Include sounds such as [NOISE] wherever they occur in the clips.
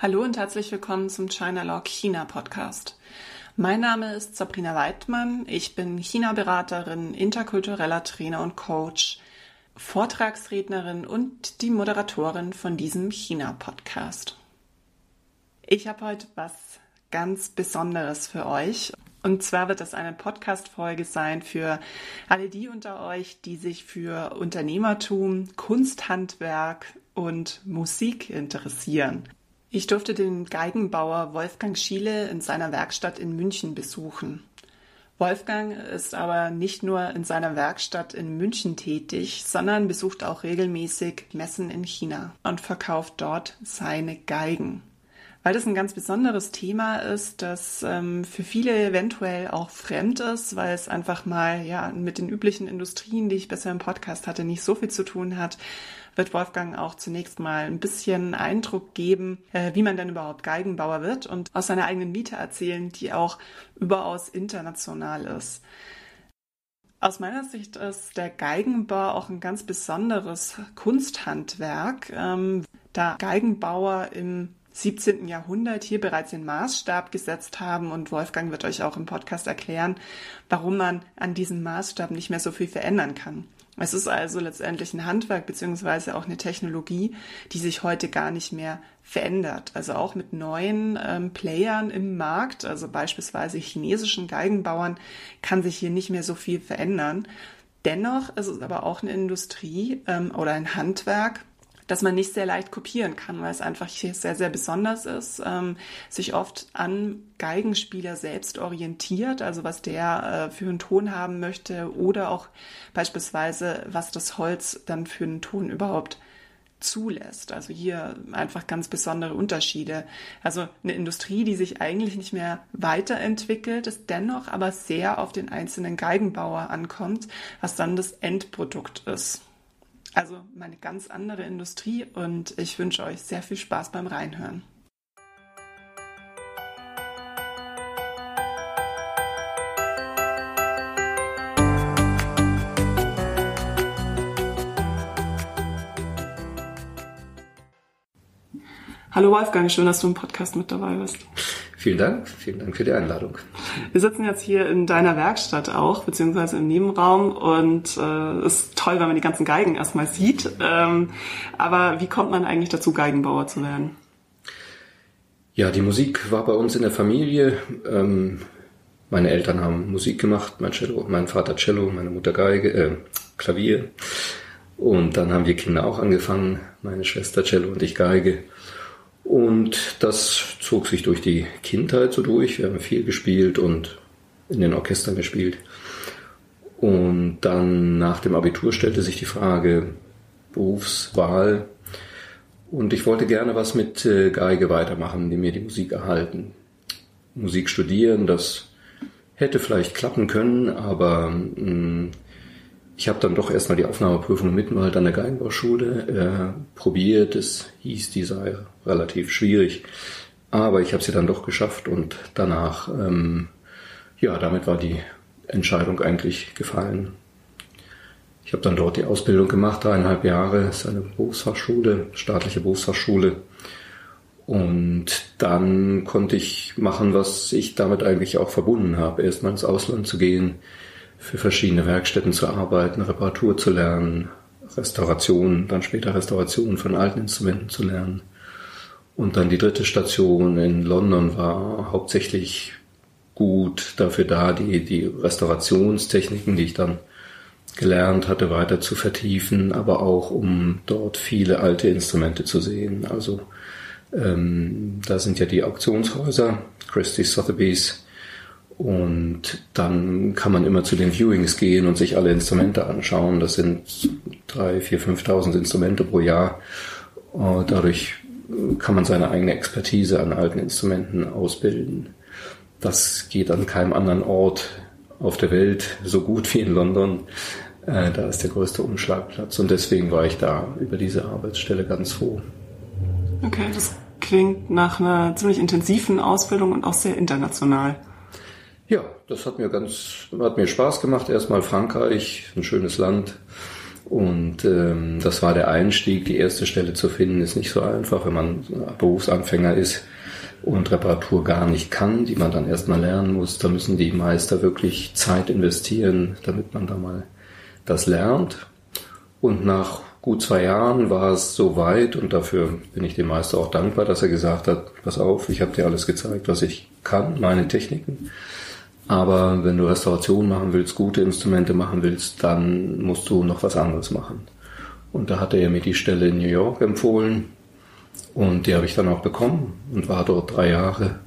Hallo und herzlich willkommen zum China Law China Podcast. Mein Name ist Sabrina Weidmann. Ich bin China-Beraterin, interkultureller Trainer und Coach, Vortragsrednerin und die Moderatorin von diesem China-Podcast. Ich habe heute was ganz Besonderes für euch. Und zwar wird das eine Podcast-Folge sein für alle die unter euch, die sich für Unternehmertum, Kunsthandwerk und Musik interessieren. Ich durfte den Geigenbauer Wolfgang Schiele in seiner Werkstatt in München besuchen. Wolfgang ist aber nicht nur in seiner Werkstatt in München tätig, sondern besucht auch regelmäßig Messen in China und verkauft dort seine Geigen. Weil das ein ganz besonderes Thema ist, das ähm, für viele eventuell auch fremd ist, weil es einfach mal ja mit den üblichen Industrien, die ich bisher im Podcast hatte, nicht so viel zu tun hat, wird Wolfgang auch zunächst mal ein bisschen Eindruck geben, äh, wie man denn überhaupt Geigenbauer wird und aus seiner eigenen Miete erzählen, die auch überaus international ist. Aus meiner Sicht ist der Geigenbau auch ein ganz besonderes Kunsthandwerk, ähm, da Geigenbauer im 17. Jahrhundert hier bereits den Maßstab gesetzt haben und Wolfgang wird euch auch im Podcast erklären, warum man an diesem Maßstab nicht mehr so viel verändern kann. Es ist also letztendlich ein Handwerk beziehungsweise auch eine Technologie, die sich heute gar nicht mehr verändert. Also auch mit neuen ähm, Playern im Markt, also beispielsweise chinesischen Geigenbauern, kann sich hier nicht mehr so viel verändern. Dennoch ist es aber auch eine Industrie ähm, oder ein Handwerk, dass man nicht sehr leicht kopieren kann, weil es einfach hier sehr, sehr besonders ist, ähm, sich oft an Geigenspieler selbst orientiert, also was der äh, für einen Ton haben möchte oder auch beispielsweise, was das Holz dann für einen Ton überhaupt zulässt. Also hier einfach ganz besondere Unterschiede. Also eine Industrie, die sich eigentlich nicht mehr weiterentwickelt, ist dennoch aber sehr auf den einzelnen Geigenbauer ankommt, was dann das Endprodukt ist. Also meine ganz andere Industrie und ich wünsche euch sehr viel Spaß beim Reinhören. Hallo Wolfgang, schön, dass du im Podcast mit dabei bist. Vielen Dank, vielen Dank für die Einladung. Wir sitzen jetzt hier in deiner Werkstatt auch, beziehungsweise im Nebenraum und äh, ist toll, wenn man die ganzen Geigen erstmal sieht. Ähm, aber wie kommt man eigentlich dazu, Geigenbauer zu werden? Ja, die Musik war bei uns in der Familie. Ähm, meine Eltern haben Musik gemacht, mein, Cello, mein Vater Cello, meine Mutter Geige, äh, Klavier. Und dann haben wir Kinder auch angefangen, meine Schwester Cello und ich Geige. Und das zog sich durch die Kindheit so durch. Wir haben viel gespielt und in den Orchestern gespielt. Und dann nach dem Abitur stellte sich die Frage Berufswahl. Und ich wollte gerne was mit äh, Geige weitermachen, die mir die Musik erhalten. Musik studieren, das hätte vielleicht klappen können, aber mh, mm, ich habe dann doch erstmal die Aufnahmeprüfung Mittenwald an der Geigenbauschule äh, probiert. Es hieß, die sei relativ schwierig. Aber ich habe sie dann doch geschafft und danach, ähm, ja, damit war die Entscheidung eigentlich gefallen. Ich habe dann dort die Ausbildung gemacht, dreieinhalb Jahre. Es ist eine Berufsfachschule, staatliche Berufsfachschule. Und dann konnte ich machen, was ich damit eigentlich auch verbunden habe. Erstmal ins Ausland zu gehen, für verschiedene Werkstätten zu arbeiten, Reparatur zu lernen, Restauration, dann später Restauration von alten Instrumenten zu lernen. Und dann die dritte Station in London war hauptsächlich gut dafür da, die, die Restaurationstechniken, die ich dann gelernt hatte, weiter zu vertiefen, aber auch um dort viele alte Instrumente zu sehen. Also ähm, da sind ja die Auktionshäuser, Christie Sotheby's, und dann kann man immer zu den Viewings gehen und sich alle Instrumente anschauen. Das sind drei, vier, 5.000 Instrumente pro Jahr. Und dadurch kann man seine eigene Expertise an alten Instrumenten ausbilden. Das geht an keinem anderen Ort auf der Welt so gut wie in London. Äh, da ist der größte Umschlagplatz und deswegen war ich da über diese Arbeitsstelle ganz froh. Okay, das klingt nach einer ziemlich intensiven Ausbildung und auch sehr international. Ja, das hat mir ganz, hat mir Spaß gemacht. Erstmal Frankreich, ein schönes Land. Und ähm, das war der Einstieg. Die erste Stelle zu finden ist nicht so einfach, wenn man Berufsanfänger ist und Reparatur gar nicht kann, die man dann erstmal lernen muss. Da müssen die Meister wirklich Zeit investieren, damit man da mal das lernt. Und nach gut zwei Jahren war es so weit und dafür bin ich dem Meister auch dankbar, dass er gesagt hat, pass auf, ich habe dir alles gezeigt, was ich kann, meine Techniken. Aber wenn du Restauration machen willst, gute Instrumente machen willst, dann musst du noch was anderes machen. Und da hat er mir die Stelle in New York empfohlen und die habe ich dann auch bekommen und war dort drei Jahre.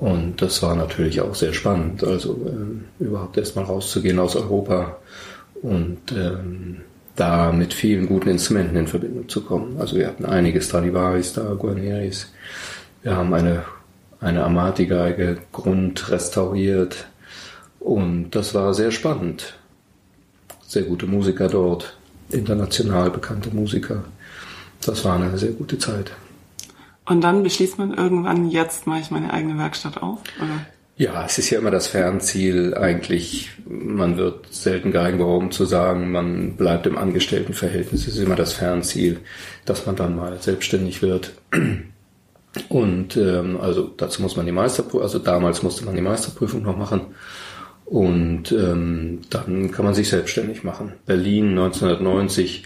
Und das war natürlich auch sehr spannend, also äh, überhaupt erstmal rauszugehen aus Europa und ähm, da mit vielen guten Instrumenten in Verbindung zu kommen. Also wir hatten einige Stradivaris da, Guarneris. Wir haben eine, eine Amati-Geige grundrestauriert. Und das war sehr spannend. Sehr gute Musiker dort, international bekannte Musiker. Das war eine sehr gute Zeit. Und dann beschließt man irgendwann, jetzt mache ich meine eigene Werkstatt auf? Oder? Ja, es ist ja immer das Fernziel eigentlich. Man wird selten Geigenbauer, um zu sagen, man bleibt im Angestelltenverhältnis. Es ist immer das Fernziel, dass man dann mal selbstständig wird. Und ähm, also dazu muss man die Meisterprüfung, also damals musste man die Meisterprüfung noch machen. Und ähm, dann kann man sich selbstständig machen. Berlin 1990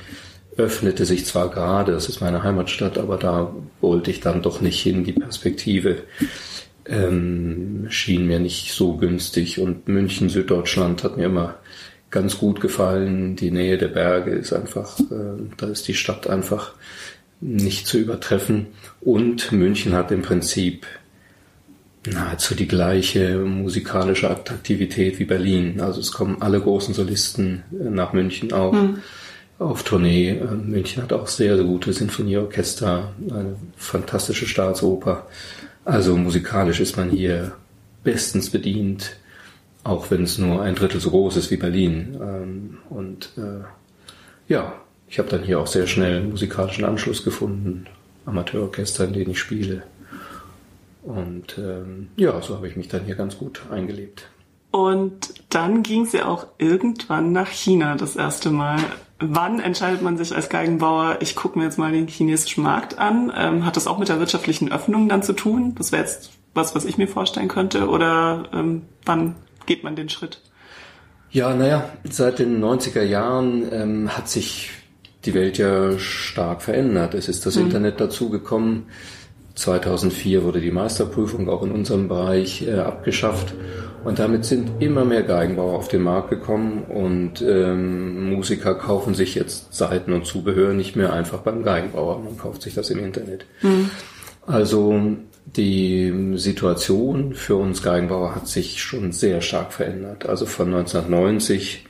öffnete sich zwar gerade, das ist meine Heimatstadt, aber da wollte ich dann doch nicht hin, die Perspektive ähm, schien mir nicht so günstig. Und München, Süddeutschland hat mir immer ganz gut gefallen. Die Nähe der Berge ist einfach, äh, da ist die Stadt einfach nicht zu übertreffen. Und München hat im Prinzip nahezu die gleiche musikalische Attraktivität wie Berlin. Also es kommen alle großen Solisten äh, nach München auch mhm. auf Tournee. Äh, München hat auch sehr, sehr gute Sinfonieorchester, eine fantastische Staatsoper. Also musikalisch ist man hier bestens bedient, auch wenn es nur ein Drittel so groß ist wie Berlin. Ähm, und äh, ja, ich habe dann hier auch sehr schnell einen musikalischen Anschluss gefunden, Amateurorchester, in denen ich spiele. Und ähm, ja, so habe ich mich dann hier ganz gut eingelebt. Und dann ging sie auch irgendwann nach China das erste Mal. Wann entscheidet man sich als Geigenbauer, ich gucke mir jetzt mal den chinesischen Markt an? Ähm, hat das auch mit der wirtschaftlichen Öffnung dann zu tun? Das wäre jetzt was, was ich mir vorstellen könnte. Oder ähm, wann geht man den Schritt? Ja, naja, seit den 90er Jahren ähm, hat sich die Welt ja stark verändert. Es ist das mhm. Internet dazugekommen. 2004 wurde die Meisterprüfung auch in unserem Bereich äh, abgeschafft. Und damit sind immer mehr Geigenbauer auf den Markt gekommen und ähm, Musiker kaufen sich jetzt Seiten und Zubehör nicht mehr einfach beim Geigenbauer, man kauft sich das im Internet. Mhm. Also die Situation für uns Geigenbauer hat sich schon sehr stark verändert. Also von 1990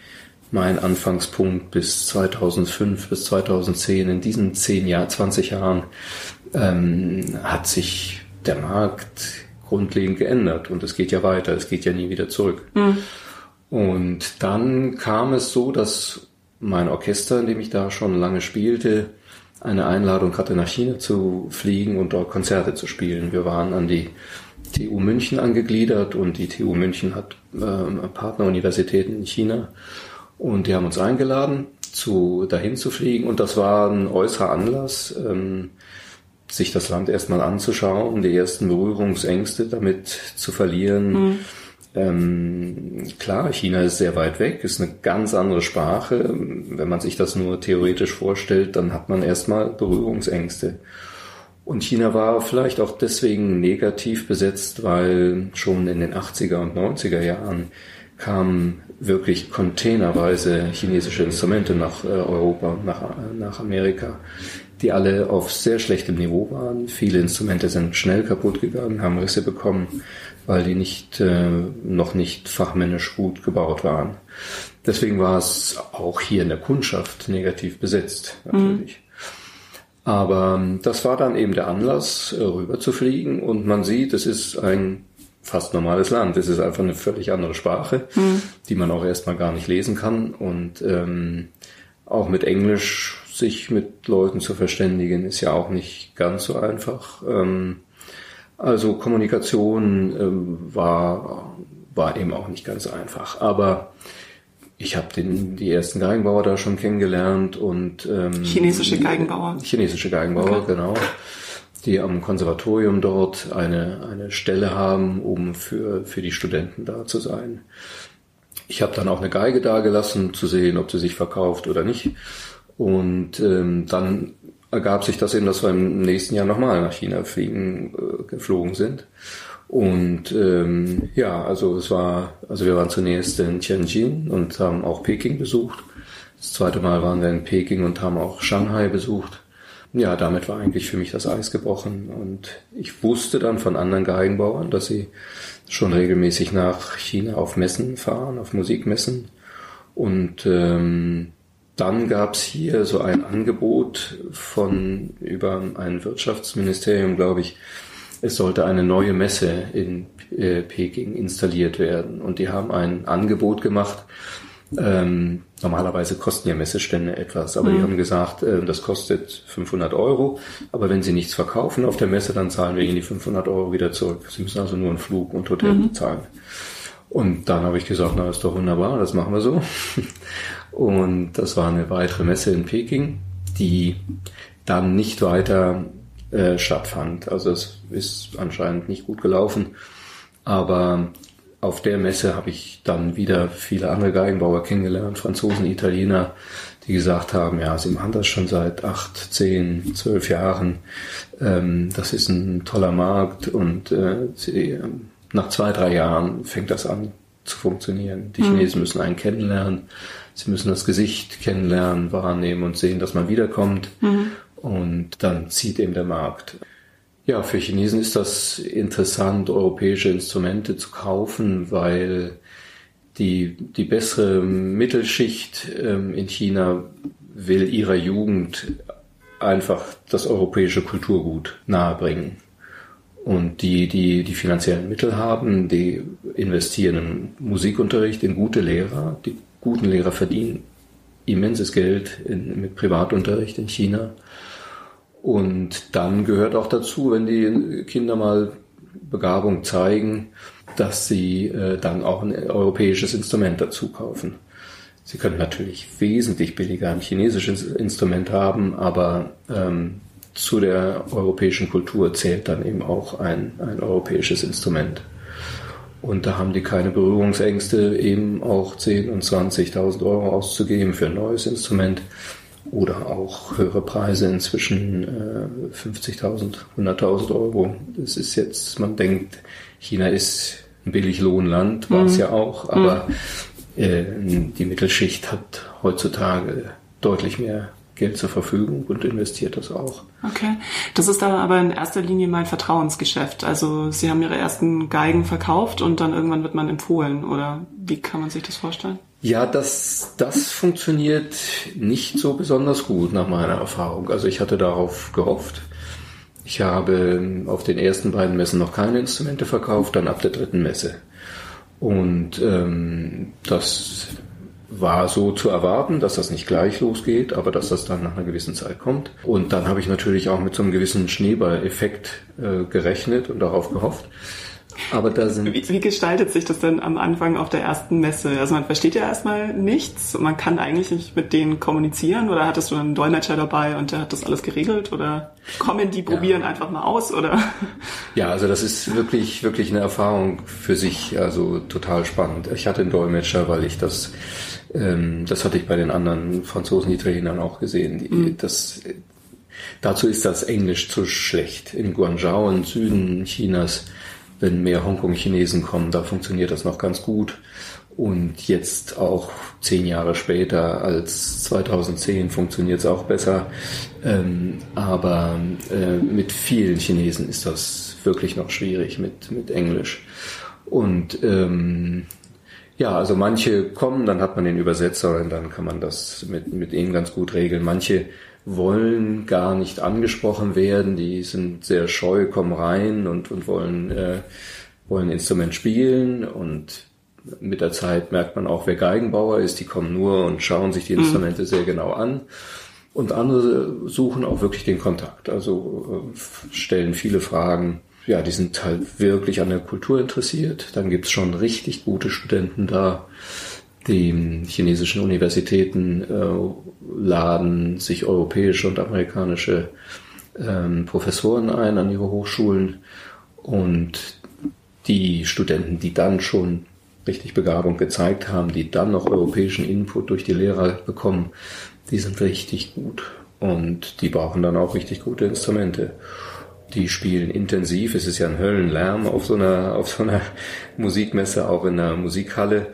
mein Anfangspunkt bis 2005 bis 2010 in diesen 10 Jahren, 20 Jahren ähm, hat sich der Markt grundlegend geändert und es geht ja weiter, es geht ja nie wieder zurück. Mhm. Und dann kam es so, dass mein Orchester, in dem ich da schon lange spielte, eine Einladung hatte, nach China zu fliegen und dort Konzerte zu spielen. Wir waren an die TU München angegliedert und die TU München hat äh, Partneruniversitäten in China und die haben uns eingeladen, zu, dahin zu fliegen und das war ein äußerer Anlass. Ähm, sich das Land erstmal anzuschauen, die ersten Berührungsängste damit zu verlieren. Mhm. Ähm, klar, China ist sehr weit weg, ist eine ganz andere Sprache. Wenn man sich das nur theoretisch vorstellt, dann hat man erstmal Berührungsängste. Und China war vielleicht auch deswegen negativ besetzt, weil schon in den 80er und 90er Jahren kamen wirklich containerweise chinesische Instrumente nach äh, Europa nach, nach Amerika die alle auf sehr schlechtem Niveau waren. Viele Instrumente sind schnell kaputt gegangen, haben Risse bekommen, weil die nicht, äh, noch nicht fachmännisch gut gebaut waren. Deswegen war es auch hier in der Kundschaft negativ besetzt, natürlich. Mhm. Aber ähm, das war dann eben der Anlass, äh, rüber zu fliegen und man sieht, es ist ein fast normales Land. Es ist einfach eine völlig andere Sprache, mhm. die man auch erstmal gar nicht lesen kann und ähm, auch mit Englisch sich mit Leuten zu verständigen, ist ja auch nicht ganz so einfach. Ähm, also Kommunikation ähm, war, war eben auch nicht ganz einfach. Aber ich habe die ersten Geigenbauer da schon kennengelernt und ähm, chinesische Geigenbauer. Chinesische Geigenbauer, okay. genau. Die am Konservatorium dort eine, eine Stelle haben, um für, für die Studenten da zu sein. Ich habe dann auch eine Geige da gelassen, zu sehen, ob sie sich verkauft oder nicht. Und ähm, dann ergab sich das eben, dass wir im nächsten Jahr nochmal nach China fliegen, äh, geflogen sind. Und ähm, ja, also es war, also wir waren zunächst in Tianjin und haben auch Peking besucht. Das zweite Mal waren wir in Peking und haben auch Shanghai besucht. Ja, damit war eigentlich für mich das Eis gebrochen. Und ich wusste dann von anderen Geigenbauern, dass sie schon regelmäßig nach China auf Messen fahren, auf Musikmessen. Und ähm, dann gab's hier so ein Angebot von über ein Wirtschaftsministerium, glaube ich, es sollte eine neue Messe in äh, Peking installiert werden. Und die haben ein Angebot gemacht. Ähm, normalerweise kosten ja Messestände etwas, aber mhm. die haben gesagt, äh, das kostet 500 Euro. Aber wenn sie nichts verkaufen auf der Messe, dann zahlen wir ihnen die 500 Euro wieder zurück. Sie müssen also nur einen Flug und Hotel mhm. bezahlen. Und dann habe ich gesagt, na ist doch wunderbar, das machen wir so. [LAUGHS] Und das war eine weitere Messe in Peking, die dann nicht weiter äh, stattfand. Also es ist anscheinend nicht gut gelaufen. Aber auf der Messe habe ich dann wieder viele andere Geigenbauer kennengelernt, Franzosen, Italiener, die gesagt haben, ja, sie machen das schon seit acht, zehn, zwölf Jahren. Ähm, das ist ein toller Markt und äh, sie, äh, nach zwei, drei Jahren fängt das an zu funktionieren. Die mhm. Chinesen müssen einen kennenlernen, sie müssen das Gesicht kennenlernen, wahrnehmen und sehen, dass man wiederkommt. Mhm. Und dann zieht eben der Markt. Ja, für Chinesen ist das interessant, europäische Instrumente zu kaufen, weil die, die bessere Mittelschicht ähm, in China will ihrer Jugend einfach das europäische Kulturgut nahebringen. Und die, die die finanziellen Mittel haben, die investieren in Musikunterricht, in gute Lehrer. Die guten Lehrer verdienen immenses Geld in, mit Privatunterricht in China. Und dann gehört auch dazu, wenn die Kinder mal Begabung zeigen, dass sie äh, dann auch ein europäisches Instrument dazu kaufen. Sie können natürlich wesentlich billiger ein chinesisches Instrument haben, aber ähm, zu der europäischen Kultur zählt dann eben auch ein, ein europäisches Instrument. Und da haben die keine Berührungsängste, eben auch 10.000 und 20.000 Euro auszugeben für ein neues Instrument oder auch höhere Preise inzwischen äh, 50.000, 100.000 Euro. Das ist jetzt, man denkt, China ist ein Billiglohnland, war es mhm. ja auch, aber mhm. äh, die Mittelschicht hat heutzutage deutlich mehr Geld zur Verfügung und investiert das auch. Okay. Das ist aber in erster Linie mein Vertrauensgeschäft. Also Sie haben Ihre ersten Geigen verkauft und dann irgendwann wird man empfohlen oder wie kann man sich das vorstellen? Ja, das, das funktioniert nicht so besonders gut nach meiner Erfahrung. Also ich hatte darauf gehofft. Ich habe auf den ersten beiden Messen noch keine Instrumente verkauft, dann ab der dritten Messe. Und ähm, das war so zu erwarten, dass das nicht gleich losgeht, aber dass das dann nach einer gewissen Zeit kommt. Und dann habe ich natürlich auch mit so einem gewissen Schneeball-Effekt äh, gerechnet und darauf gehofft. Aber da sind. Wie, wie, gestaltet sich das denn am Anfang auf der ersten Messe? Also man versteht ja erstmal nichts und man kann eigentlich nicht mit denen kommunizieren oder hattest du einen Dolmetscher dabei und der hat das alles geregelt oder kommen die probieren ja. einfach mal aus oder? Ja, also das ist wirklich, wirklich eine Erfahrung für sich, also total spannend. Ich hatte einen Dolmetscher, weil ich das, ähm, das hatte ich bei den anderen Franzosen, Italienern auch gesehen. Die, mhm. das, dazu ist das Englisch zu schlecht. In Guangzhou, im Süden Chinas, wenn mehr Hongkong-Chinesen kommen, da funktioniert das noch ganz gut. Und jetzt auch zehn Jahre später als 2010 funktioniert es auch besser. Ähm, aber äh, mit vielen Chinesen ist das wirklich noch schwierig mit, mit Englisch. Und ähm, ja, also manche kommen, dann hat man den Übersetzer und dann kann man das mit, mit ihnen ganz gut regeln. Manche wollen gar nicht angesprochen werden, die sind sehr scheu, kommen rein und, und wollen, äh, wollen ein Instrument spielen und mit der Zeit merkt man auch, wer Geigenbauer ist, die kommen nur und schauen sich die mhm. Instrumente mhm. sehr genau an. Und andere suchen auch wirklich den Kontakt, also äh, stellen viele Fragen. Ja, die sind halt wirklich an der Kultur interessiert. Dann gibt's schon richtig gute Studenten da, die chinesischen Universitäten äh, laden sich europäische und amerikanische ähm, Professoren ein an ihre Hochschulen und die Studenten, die dann schon richtig Begabung gezeigt haben, die dann noch europäischen Input durch die Lehrer bekommen, die sind richtig gut und die brauchen dann auch richtig gute Instrumente. Die spielen intensiv, es ist ja ein Höllenlärm auf so einer, auf so einer [LAUGHS] Musikmesse, auch in einer Musikhalle,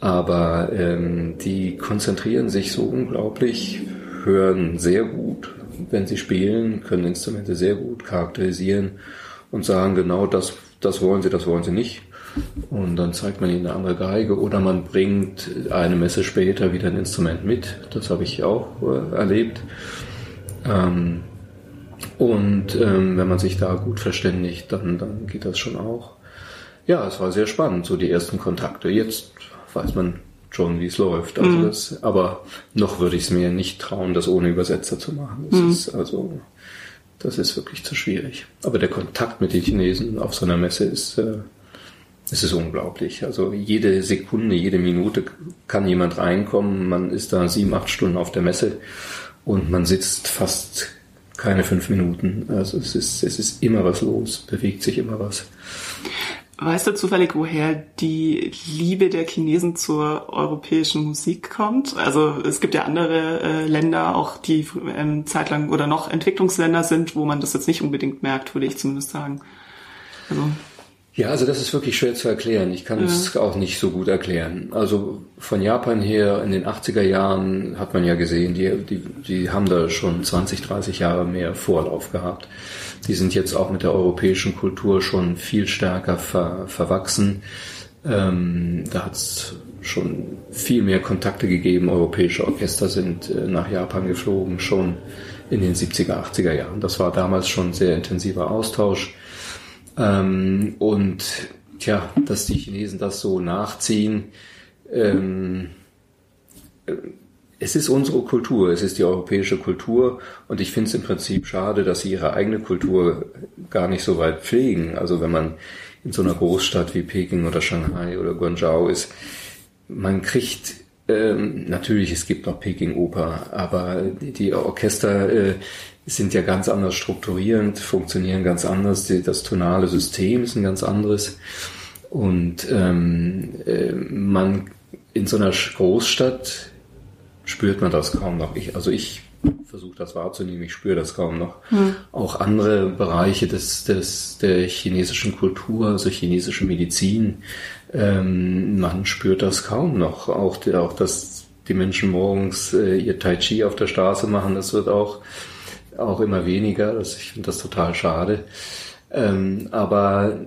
aber ähm, die konzentrieren sich so unglaublich, hören sehr gut, wenn sie spielen, können Instrumente sehr gut charakterisieren und sagen genau das, das wollen sie, das wollen sie nicht. Und dann zeigt man ihnen eine andere Geige oder man bringt eine Messe später wieder ein Instrument mit. Das habe ich auch äh, erlebt. Ähm, und ähm, wenn man sich da gut verständigt, dann, dann geht das schon auch. Ja, es war sehr spannend, so die ersten Kontakte. Jetzt weiß man schon, wie es läuft. Also mhm. das, aber noch würde ich es mir nicht trauen, das ohne Übersetzer zu machen. Das mhm. ist also, das ist wirklich zu schwierig. Aber der Kontakt mit den Chinesen auf so einer Messe ist, äh, es ist unglaublich. Also jede Sekunde, jede Minute kann jemand reinkommen. Man ist da sieben, acht Stunden auf der Messe und man sitzt fast keine fünf Minuten. Also es ist, es ist immer was los, bewegt sich immer was. Weißt du zufällig, woher die Liebe der Chinesen zur europäischen Musik kommt? Also es gibt ja andere äh, Länder, auch die ähm, zeitlang oder noch Entwicklungsländer sind, wo man das jetzt nicht unbedingt merkt, würde ich zumindest sagen. Also ja, also das ist wirklich schwer zu erklären. Ich kann es auch nicht so gut erklären. Also von Japan her in den 80er Jahren hat man ja gesehen, die, die, die haben da schon 20, 30 Jahre mehr Vorlauf gehabt. Die sind jetzt auch mit der europäischen Kultur schon viel stärker ver, verwachsen. Ähm, da hat es schon viel mehr Kontakte gegeben. Europäische Orchester sind äh, nach Japan geflogen, schon in den 70er, 80er Jahren. Das war damals schon sehr intensiver Austausch. Ähm, und tja, dass die Chinesen das so nachziehen, ähm, äh, es ist unsere Kultur, es ist die europäische Kultur und ich finde es im Prinzip schade, dass sie ihre eigene Kultur gar nicht so weit pflegen. Also wenn man in so einer Großstadt wie Peking oder Shanghai oder Guangzhou ist, man kriegt ähm, natürlich, es gibt noch Peking Oper, aber die, Orchester äh, sind ja ganz anders strukturierend, funktionieren ganz anders. Das tonale System ist ein ganz anderes. Und ähm, äh, man in so einer Großstadt spürt man das kaum noch. Ich, also ich versuche das wahrzunehmen, ich spüre das kaum noch. Hm. Auch andere Bereiche des, des, der chinesischen Kultur, also chinesische Medizin, ähm, man spürt das kaum noch. Auch, auch dass die Menschen morgens äh, ihr Tai Chi auf der Straße machen, das wird auch auch immer weniger. Das, ich finde das total schade. Ähm, aber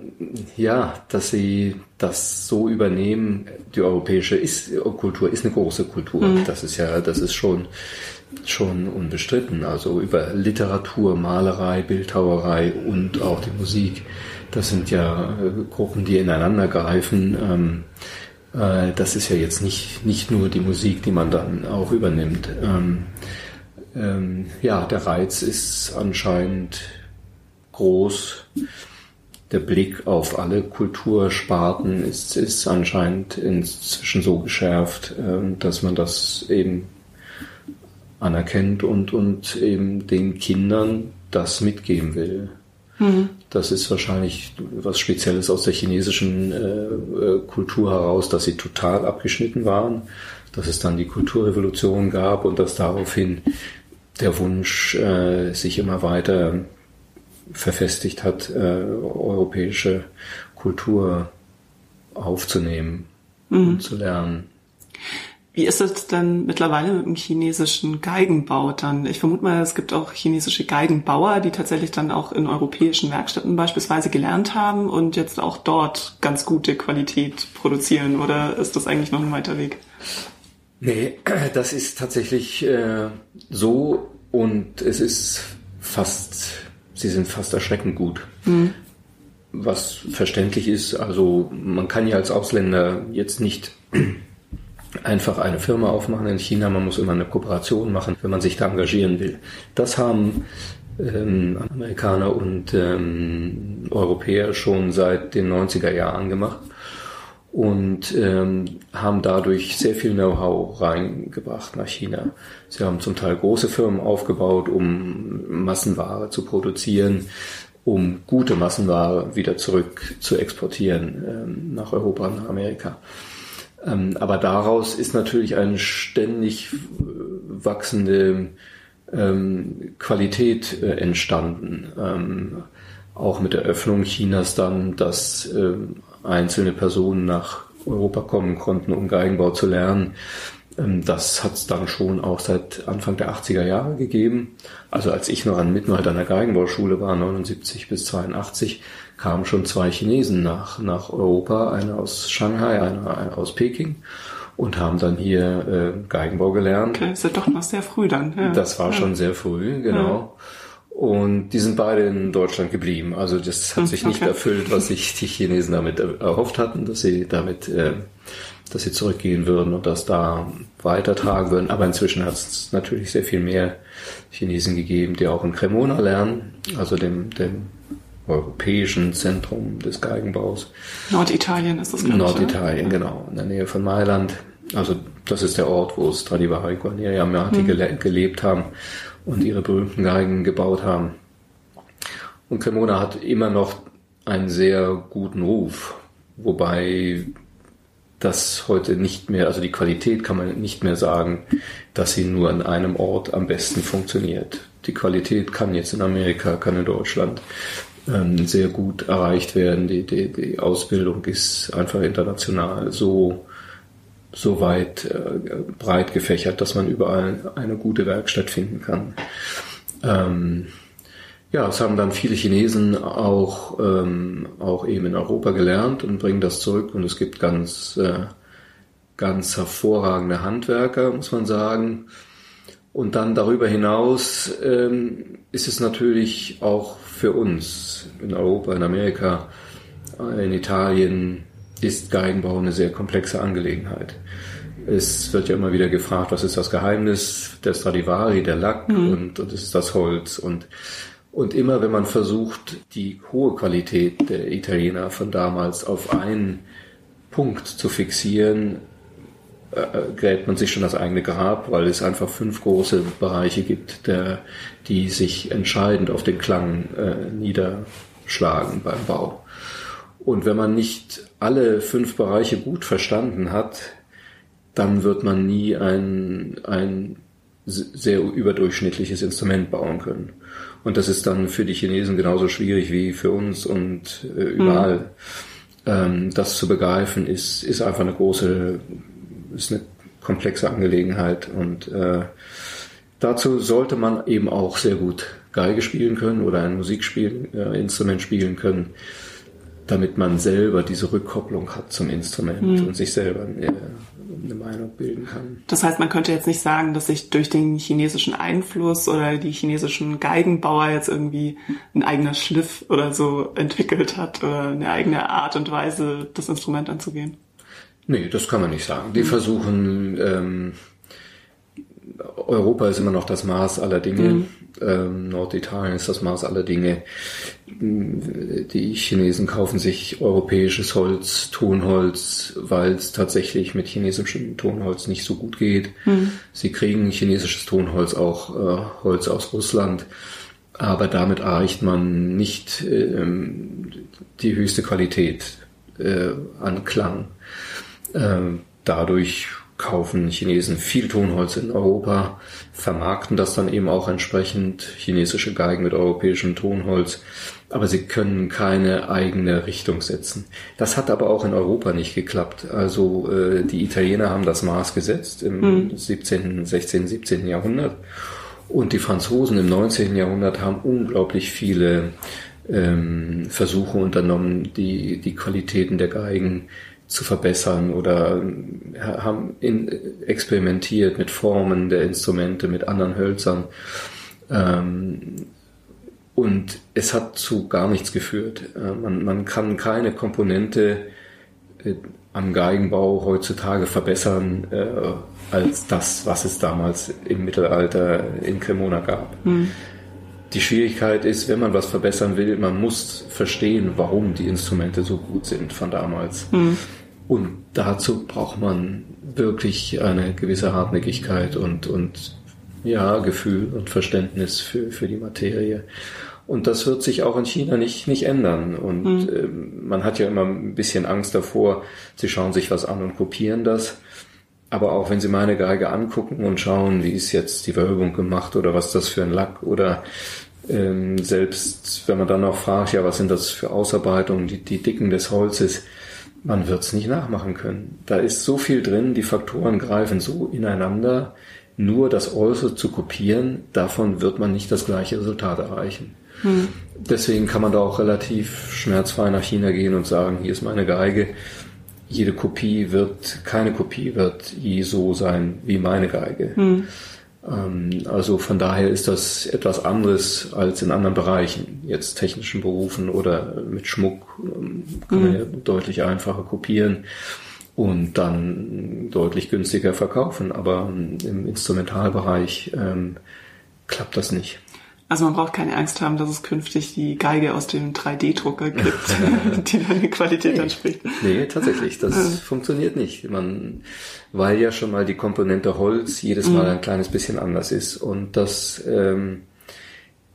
ja, dass sie das so übernehmen, die europäische ist, Kultur ist eine große Kultur. Mhm. Das ist ja, das ist schon, schon unbestritten. Also über Literatur, Malerei, Bildhauerei und auch die Musik. Das sind ja äh, Gruppen, die ineinander greifen. Ähm, äh, das ist ja jetzt nicht, nicht nur die Musik, die man dann auch übernimmt. Ähm, ähm, ja, der Reiz ist anscheinend groß. Der Blick auf alle Kultursparten ist, ist anscheinend inzwischen so geschärft, äh, dass man das eben anerkennt und, und eben den Kindern das mitgeben will. Mhm. Das ist wahrscheinlich was Spezielles aus der chinesischen äh, äh Kultur heraus, dass sie total abgeschnitten waren, dass es dann die Kulturrevolution gab und dass daraufhin der Wunsch äh, sich immer weiter verfestigt hat, äh, europäische Kultur aufzunehmen mhm. und zu lernen. Wie ist es denn mittlerweile mit dem chinesischen Geigenbau dann? Ich vermute mal, es gibt auch chinesische Geigenbauer, die tatsächlich dann auch in europäischen Werkstätten beispielsweise gelernt haben und jetzt auch dort ganz gute Qualität produzieren. Oder ist das eigentlich noch ein weiter Weg? Nee, das ist tatsächlich äh, so und es ist fast, sie sind fast erschreckend gut. Mhm. Was verständlich ist, also man kann ja als Ausländer jetzt nicht [CLEARS THROAT] einfach eine Firma aufmachen in China, man muss immer eine Kooperation machen, wenn man sich da engagieren will. Das haben ähm, Amerikaner und ähm, Europäer schon seit den 90er Jahren gemacht. Und ähm, haben dadurch sehr viel Know-how reingebracht nach China. Sie haben zum Teil große Firmen aufgebaut, um Massenware zu produzieren, um gute Massenware wieder zurück zu exportieren ähm, nach Europa, nach Amerika. Ähm, aber daraus ist natürlich eine ständig wachsende ähm, Qualität äh, entstanden. Ähm, auch mit der Öffnung Chinas dann, dass ähm, einzelne Personen nach Europa kommen konnten, um Geigenbau zu lernen. Ähm, das hat es dann schon auch seit Anfang der 80er Jahre gegeben. Also als ich noch an Mittenwald an der Geigenbauschule war, 79 bis 82, kamen schon zwei Chinesen nach, nach Europa, einer aus Shanghai, einer aus Peking und haben dann hier äh, Geigenbau gelernt. Okay, ist ja doch noch sehr früh dann. Ja. Das war ja. schon sehr früh, genau. Ja. Und die sind beide in Deutschland geblieben. Also das hat sich nicht okay. erfüllt, was sich die Chinesen damit erhofft hatten, dass sie damit, äh, dass sie zurückgehen würden und das da weitertragen würden. Aber inzwischen hat es natürlich sehr viel mehr Chinesen gegeben, die auch in Cremona lernen, also dem, dem europäischen Zentrum des Geigenbaus. Norditalien ist das, glaube Norditalien, oder? genau, in der Nähe von Mailand. Also das ist der Ort, wo Stradivari, Guarneri, Amati hm. gele gelebt haben und ihre berühmten Geigen gebaut haben. Und Cremona hat immer noch einen sehr guten Ruf, wobei das heute nicht mehr, also die Qualität kann man nicht mehr sagen, dass sie nur an einem Ort am besten funktioniert. Die Qualität kann jetzt in Amerika, kann in Deutschland ähm, sehr gut erreicht werden. Die, die, die Ausbildung ist einfach international so so weit äh, breit gefächert, dass man überall eine gute Werkstatt finden kann. Ähm, ja, es haben dann viele Chinesen auch, ähm, auch eben in Europa gelernt und bringen das zurück und es gibt ganz, äh, ganz hervorragende Handwerker, muss man sagen. Und dann darüber hinaus ähm, ist es natürlich auch für uns in Europa, in Amerika, in Italien, ist Geigenbau eine sehr komplexe Angelegenheit. Es wird ja immer wieder gefragt, was ist das Geheimnis der Stradivari, der Lack mhm. und, und ist das Holz und und immer wenn man versucht, die hohe Qualität der Italiener von damals auf einen Punkt zu fixieren, äh, äh, gräbt man sich schon das eigene Grab, weil es einfach fünf große Bereiche gibt, der, die sich entscheidend auf den Klang äh, niederschlagen beim Bau. Und wenn man nicht alle fünf Bereiche gut verstanden hat, dann wird man nie ein, ein sehr überdurchschnittliches Instrument bauen können. Und das ist dann für die Chinesen genauso schwierig wie für uns und äh, überall. Mhm. Ähm, das zu begreifen ist, ist einfach eine große, ist eine komplexe Angelegenheit und äh, dazu sollte man eben auch sehr gut Geige spielen können oder ein Musikinstrument äh, spielen können damit man selber diese Rückkopplung hat zum Instrument mhm. und sich selber eine, eine Meinung bilden kann. Das heißt, man könnte jetzt nicht sagen, dass sich durch den chinesischen Einfluss oder die chinesischen Geigenbauer jetzt irgendwie ein eigener Schliff oder so entwickelt hat oder eine eigene Art und Weise, das Instrument anzugehen. Nee, das kann man nicht sagen. Die mhm. versuchen, ähm, Europa ist immer noch das Maß aller Dinge. Mhm. Ähm, Norditalien ist das Maß aller Dinge. Die Chinesen kaufen sich europäisches Holz, Tonholz, weil es tatsächlich mit chinesischem Tonholz nicht so gut geht. Mhm. Sie kriegen chinesisches Tonholz auch äh, Holz aus Russland, aber damit erreicht man nicht äh, die höchste Qualität äh, an Klang. Ähm, dadurch kaufen Chinesen viel Tonholz in Europa, vermarkten das dann eben auch entsprechend, chinesische Geigen mit europäischem Tonholz, aber sie können keine eigene Richtung setzen. Das hat aber auch in Europa nicht geklappt. Also äh, die Italiener haben das Maß gesetzt im hm. 17., 16., 17. Jahrhundert und die Franzosen im 19. Jahrhundert haben unglaublich viele ähm, Versuche unternommen, die, die Qualitäten der Geigen zu verbessern oder äh, haben in, experimentiert mit Formen der Instrumente, mit anderen Hölzern. Ähm, und es hat zu gar nichts geführt. Äh, man, man kann keine Komponente äh, am Geigenbau heutzutage verbessern äh, als das, was es damals im Mittelalter in Cremona gab. Mhm. Die Schwierigkeit ist, wenn man was verbessern will, man muss verstehen, warum die Instrumente so gut sind von damals. Mhm. Und dazu braucht man wirklich eine gewisse Hartnäckigkeit und, und ja, Gefühl und Verständnis für, für die Materie. Und das wird sich auch in China nicht, nicht ändern. Und mhm. äh, man hat ja immer ein bisschen Angst davor, sie schauen sich was an und kopieren das. Aber auch wenn Sie meine Geige angucken und schauen, wie ist jetzt die Wölbung gemacht oder was ist das für ein Lack oder ähm, selbst wenn man dann noch fragt, ja, was sind das für Ausarbeitungen, die, die Dicken des Holzes, man wird es nicht nachmachen können. Da ist so viel drin, die Faktoren greifen so ineinander, nur das Äußere zu kopieren, davon wird man nicht das gleiche Resultat erreichen. Hm. Deswegen kann man da auch relativ schmerzfrei nach China gehen und sagen, hier ist meine Geige. Jede Kopie wird, keine Kopie wird je so sein wie meine Geige. Hm. Ähm, also von daher ist das etwas anderes als in anderen Bereichen, jetzt technischen Berufen oder mit Schmuck ähm, kann man mhm. ja deutlich einfacher kopieren und dann deutlich günstiger verkaufen. Aber im Instrumentalbereich ähm, klappt das nicht. Also man braucht keine Angst haben, dass es künftig die Geige aus dem 3D-Drucker gibt, [LAUGHS] die deine Qualität nee. anspricht. Nee, tatsächlich, das ja. funktioniert nicht. Man, weil ja schon mal die Komponente Holz jedes Mal mhm. ein kleines bisschen anders ist. Und das, ähm,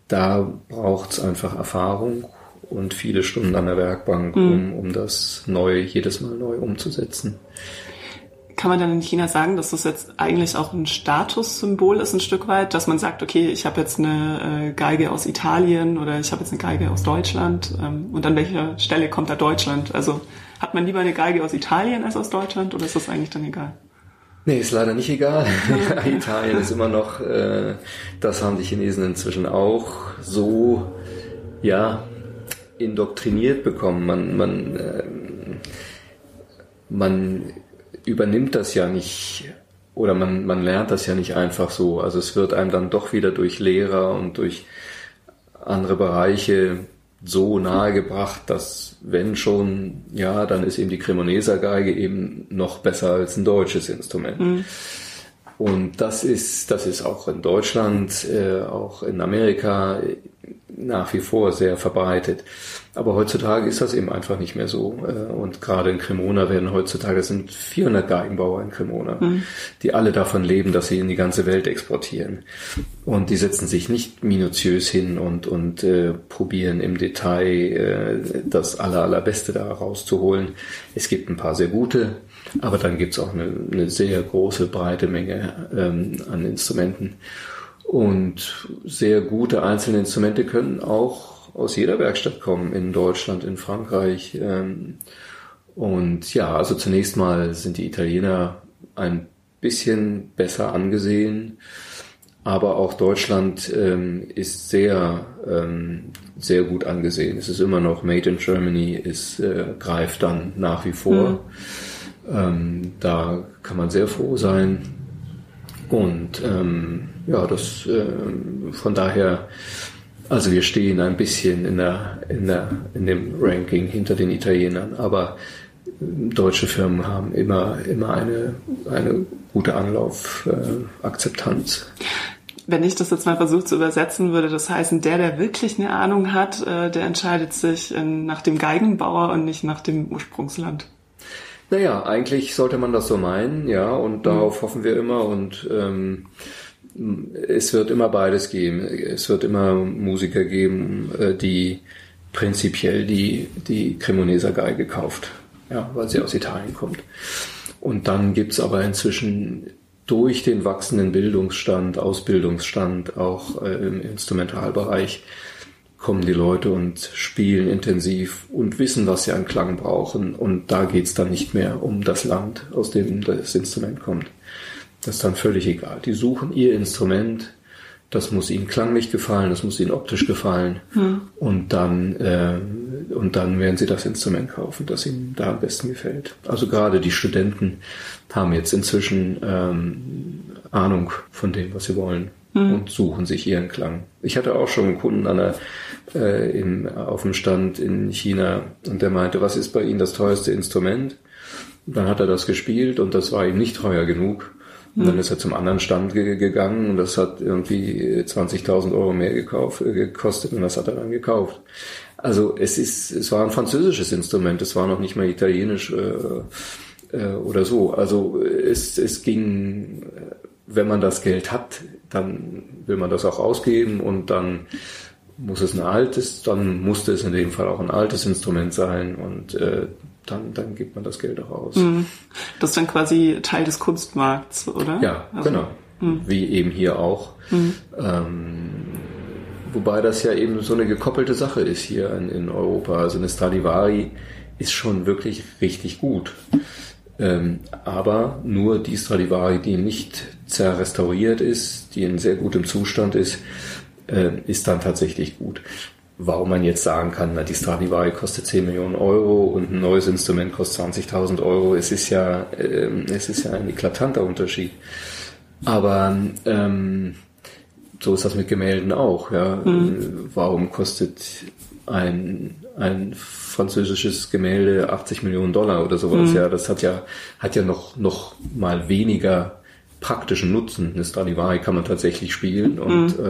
da braucht's einfach Erfahrung und viele Stunden an der Werkbank, mhm. um, um das neu, jedes Mal neu umzusetzen. Kann man dann in China sagen, dass das jetzt eigentlich auch ein Statussymbol ist, ein Stück weit, dass man sagt, okay, ich habe jetzt eine äh, Geige aus Italien oder ich habe jetzt eine Geige aus Deutschland ähm, und an welcher Stelle kommt da Deutschland? Also hat man lieber eine Geige aus Italien als aus Deutschland oder ist das eigentlich dann egal? Nee, ist leider nicht egal. [LAUGHS] [LAUGHS] Italien ist immer noch, äh, das haben die Chinesen inzwischen auch so, ja, indoktriniert bekommen. Man, man, äh, man übernimmt das ja nicht oder man, man lernt das ja nicht einfach so. Also es wird einem dann doch wieder durch Lehrer und durch andere Bereiche so nahegebracht, dass wenn schon, ja, dann ist eben die Cremonesa Geige eben noch besser als ein deutsches Instrument. Mhm. Und das ist, das ist auch in Deutschland, äh, auch in Amerika nach wie vor sehr verbreitet. Aber heutzutage ist das eben einfach nicht mehr so. Äh, und gerade in Cremona werden heutzutage sind 400 Geigenbauer in Cremona, mhm. die alle davon leben, dass sie in die ganze Welt exportieren. Und die setzen sich nicht minutiös hin und, und äh, probieren im Detail äh, das aller, allerbeste da rauszuholen. Es gibt ein paar sehr gute, aber dann gibt es auch eine, eine, sehr große, breite Menge ähm, an Instrumenten. Und sehr gute einzelne Instrumente können auch aus jeder Werkstatt kommen, in Deutschland, in Frankreich. Ähm, und ja, also zunächst mal sind die Italiener ein bisschen besser angesehen, aber auch Deutschland ähm, ist sehr, ähm, sehr gut angesehen. Es ist immer noch Made in Germany, es äh, greift dann nach wie vor. Mhm. da kann man sehr froh sein. Und ähm, ja, das äh, von daher, also wir stehen ein bisschen in der, in der, in dem Ranking hinter den Italienern, aber deutsche Firmen haben immer, immer eine, eine gute Anlaufakzeptanz. Äh, Wenn ich das jetzt mal versuche zu übersetzen, würde das heißen, der, der wirklich eine Ahnung hat, äh, der entscheidet sich in, nach dem Geigenbauer und nicht nach dem Ursprungsland. Naja, eigentlich sollte man das so meinen, ja, und darauf mhm. hoffen wir immer und ähm, es wird immer beides geben. Es wird immer Musiker geben, äh, die prinzipiell die, die Cremoneser Geige kauft, ja, weil sie aus Italien kommt. Und dann gibt's aber inzwischen durch den wachsenden Bildungsstand, Ausbildungsstand, auch äh, im Instrumentalbereich, kommen die Leute und spielen intensiv und wissen, was sie an Klang brauchen. Und da geht's dann nicht mehr um das Land, aus dem das Instrument kommt. Das ist dann völlig egal. Die suchen ihr Instrument, das muss ihnen klanglich gefallen, das muss ihnen optisch gefallen. Hm. Und dann äh, und dann werden sie das Instrument kaufen, das ihnen da am besten gefällt. Also gerade die Studenten haben jetzt inzwischen ähm, Ahnung von dem, was sie wollen hm. und suchen sich ihren Klang. Ich hatte auch schon einen Kunden an der, äh, in, auf dem Stand in China und der meinte, was ist bei Ihnen das teuerste Instrument? dann hat er das gespielt und das war ihm nicht teuer genug. Und dann hm. ist er zum anderen Stand ge gegangen und das hat irgendwie 20.000 Euro mehr gekauft, äh, gekostet und das hat er dann gekauft. Also es ist, es war ein französisches Instrument, es war noch nicht mal italienisch äh, äh, oder so. Also es, es ging, wenn man das Geld hat, dann will man das auch ausgeben und dann muss es ein altes, dann musste es in dem Fall auch ein altes Instrument sein und äh, dann, dann gibt man das Geld auch aus. Mhm. Das ist dann quasi Teil des Kunstmarkts, oder? Ja, also, genau. Mhm. Wie eben hier auch. Mhm. Ähm, wobei das ja eben so eine gekoppelte Sache ist hier in, in Europa. Also eine Stradivari ist schon wirklich richtig gut. Ähm, aber nur die Stradivari, die nicht zerrestauriert ist, die in sehr gutem Zustand ist, äh, ist dann tatsächlich gut. Warum man jetzt sagen kann, na, die Stradivari kostet 10 Millionen Euro und ein neues Instrument kostet 20.000 Euro, es ist ja, äh, es ist ja ein eklatanter Unterschied. Aber ähm, so ist das mit Gemälden auch. Ja. Mhm. Warum kostet ein, ein französisches Gemälde 80 Millionen Dollar oder sowas? Mhm. Ja, das hat ja, hat ja noch, noch mal weniger praktischen Nutzen. Eine Stradivari kann man tatsächlich spielen und, mhm.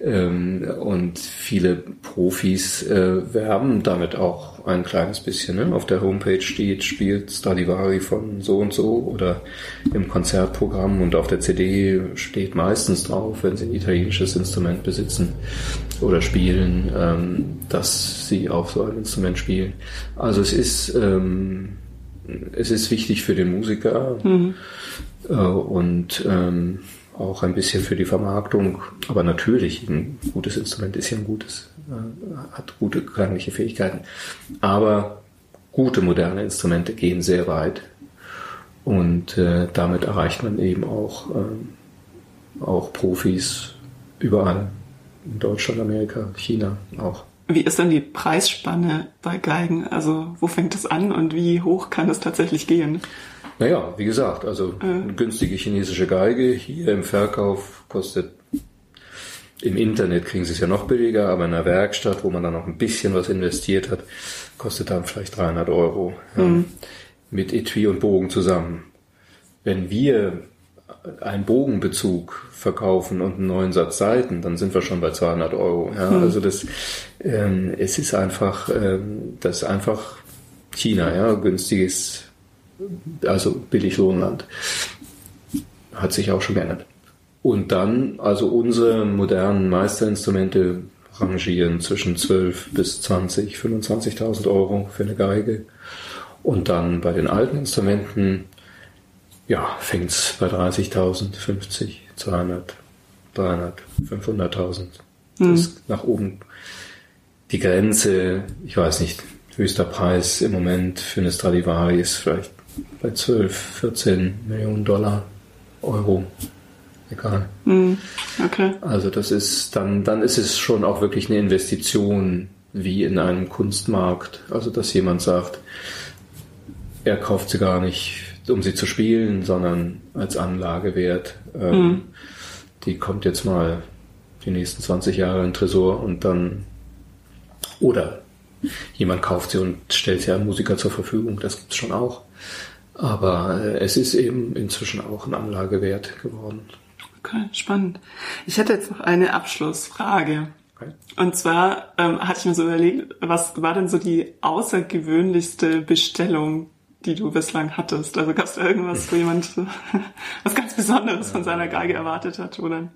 äh, ähm, und viele Profis äh, werben damit auch ein kleines bisschen. Ne? Auf der Homepage steht, spielt Stradivari von so und so oder im Konzertprogramm und auf der CD steht meistens drauf, wenn sie ein italienisches Instrument besitzen oder spielen, ähm, dass sie auf so ein Instrument spielen. Also es ist, ähm, es ist wichtig für den Musiker. Mhm und ähm, auch ein bisschen für die Vermarktung. Aber natürlich, ein gutes Instrument ist ja ein gutes, äh, hat gute klangliche Fähigkeiten. Aber gute moderne Instrumente gehen sehr weit und äh, damit erreicht man eben auch, äh, auch Profis überall. In Deutschland, Amerika, China auch. Wie ist denn die Preisspanne bei Geigen? Also wo fängt es an und wie hoch kann es tatsächlich gehen? Naja, wie gesagt, also eine günstige chinesische Geige hier im Verkauf kostet im Internet kriegen sie es ja noch billiger, aber in einer Werkstatt, wo man dann noch ein bisschen was investiert hat, kostet dann vielleicht 300 Euro. Ja, mhm. Mit Etui und Bogen zusammen. Wenn wir einen Bogenbezug verkaufen und einen neuen Satz Seiten, dann sind wir schon bei 200 Euro. Ja, mhm. Also das, ähm, es ist einfach, ähm, das ist einfach China, ja, günstiges also Billiglohnland. Hat sich auch schon geändert. Und dann, also unsere modernen Meisterinstrumente rangieren zwischen 12 bis 20, 25.000 Euro für eine Geige. Und dann bei den alten Instrumenten, ja, fängt es bei 30.000, 50, 200, 300, 500.000. Mhm. ist nach oben die Grenze, ich weiß nicht, höchster Preis im Moment für eine Stradivari ist vielleicht bei 12, 14 Millionen Dollar, Euro. Egal. Mm, okay. Also das ist dann, dann ist es schon auch wirklich eine Investition wie in einem Kunstmarkt. Also dass jemand sagt, er kauft sie gar nicht, um sie zu spielen, sondern als Anlagewert. Ähm, mm. Die kommt jetzt mal die nächsten 20 Jahre in den Tresor und dann oder jemand kauft sie und stellt sie einem Musiker zur Verfügung. Das gibt's schon auch. Aber äh, es ist eben inzwischen auch ein Anlagewert geworden. Okay, spannend. Ich hätte jetzt noch eine Abschlussfrage. Okay. Und zwar ähm, hatte ich mir so überlegt, was war denn so die außergewöhnlichste Bestellung, die du bislang hattest? Also gab es irgendwas, wo jemand [LAUGHS] was ganz Besonderes von seiner Geige erwartet hat, oder?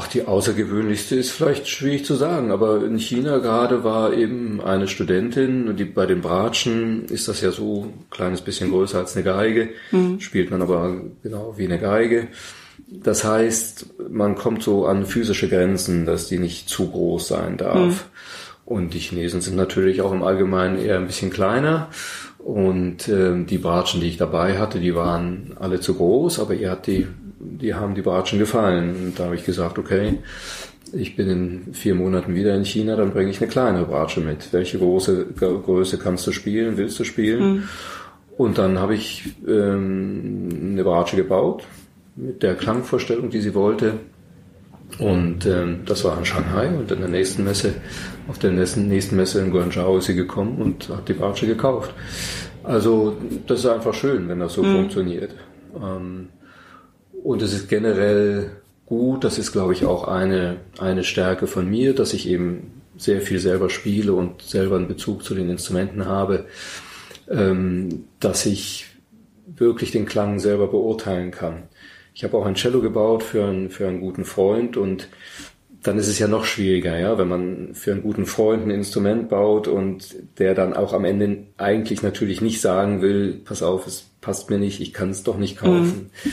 Ach, die außergewöhnlichste ist vielleicht schwierig zu sagen, aber in China gerade war eben eine Studentin, die bei den Bratschen ist das ja so ein kleines bisschen größer als eine Geige, mhm. spielt man aber genau wie eine Geige. Das heißt, man kommt so an physische Grenzen, dass die nicht zu groß sein darf. Mhm. Und die Chinesen sind natürlich auch im Allgemeinen eher ein bisschen kleiner. Und äh, die Bratschen, die ich dabei hatte, die waren alle zu groß, aber ihr hat die die haben die Bratschen gefallen. Und da habe ich gesagt, okay, ich bin in vier Monaten wieder in China, dann bringe ich eine kleine Bratsche mit. Welche große Größe kannst du spielen, willst du spielen? Mhm. Und dann habe ich ähm, eine Bratsche gebaut mit der Klangvorstellung, die sie wollte. Und ähm, das war in Shanghai und in der nächsten Messe, auf der nächsten, nächsten Messe in Guangzhou ist sie gekommen und hat die Bratsche gekauft. Also das ist einfach schön, wenn das so mhm. funktioniert. Ähm, und es ist generell gut, das ist, glaube ich, auch eine, eine Stärke von mir, dass ich eben sehr viel selber spiele und selber einen Bezug zu den Instrumenten habe, ähm, dass ich wirklich den Klang selber beurteilen kann. Ich habe auch ein Cello gebaut für einen, für einen guten Freund und dann ist es ja noch schwieriger, ja, wenn man für einen guten Freund ein Instrument baut und der dann auch am Ende eigentlich natürlich nicht sagen will, pass auf, es passt mir nicht, ich kann es doch nicht kaufen. Mhm.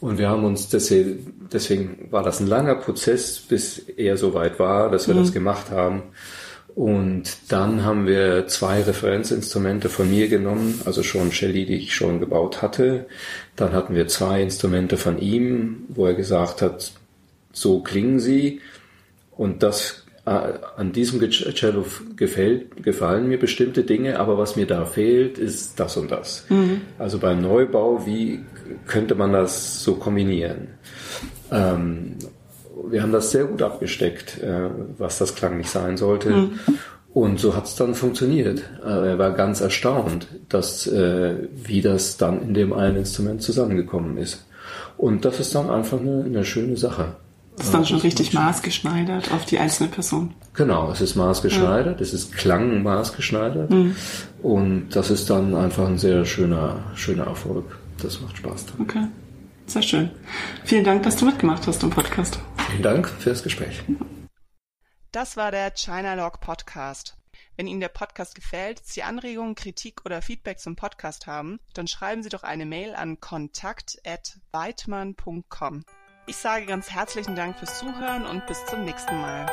Und wir haben uns deswegen, deswegen war das ein langer Prozess, bis er so weit war, dass wir mhm. das gemacht haben. Und dann haben wir zwei Referenzinstrumente von mir genommen, also schon Shelly, die ich schon gebaut hatte. Dann hatten wir zwei Instrumente von ihm, wo er gesagt hat, so klingen sie. Und das äh, an diesem Cello gefällt, gefallen mir bestimmte Dinge, aber was mir da fehlt, ist das und das. Mhm. Also beim Neubau, wie könnte man das so kombinieren? Ähm, wir haben das sehr gut abgesteckt, äh, was das klanglich sein sollte. Mhm. Und so hat es dann funktioniert. Äh, er war ganz erstaunt, dass, äh, wie das dann in dem einen Instrument zusammengekommen ist. Und das ist dann einfach eine, eine schöne Sache. Das ist dann schon richtig maßgeschneidert auf die einzelne Person. Genau, es ist maßgeschneidert, ja. es ist Klang maßgeschneidert. Mhm. Und das ist dann einfach ein sehr schöner, schöner Erfolg. Das macht Spaß dann. Okay. Sehr schön. Vielen Dank, dass du mitgemacht hast im Podcast. Vielen Dank für das Gespräch. Das war der China Log Podcast. Wenn Ihnen der Podcast gefällt, Sie Anregungen, Kritik oder Feedback zum Podcast haben, dann schreiben Sie doch eine Mail an kontakt@weidmann.com. Ich sage ganz herzlichen Dank fürs Zuhören und bis zum nächsten Mal.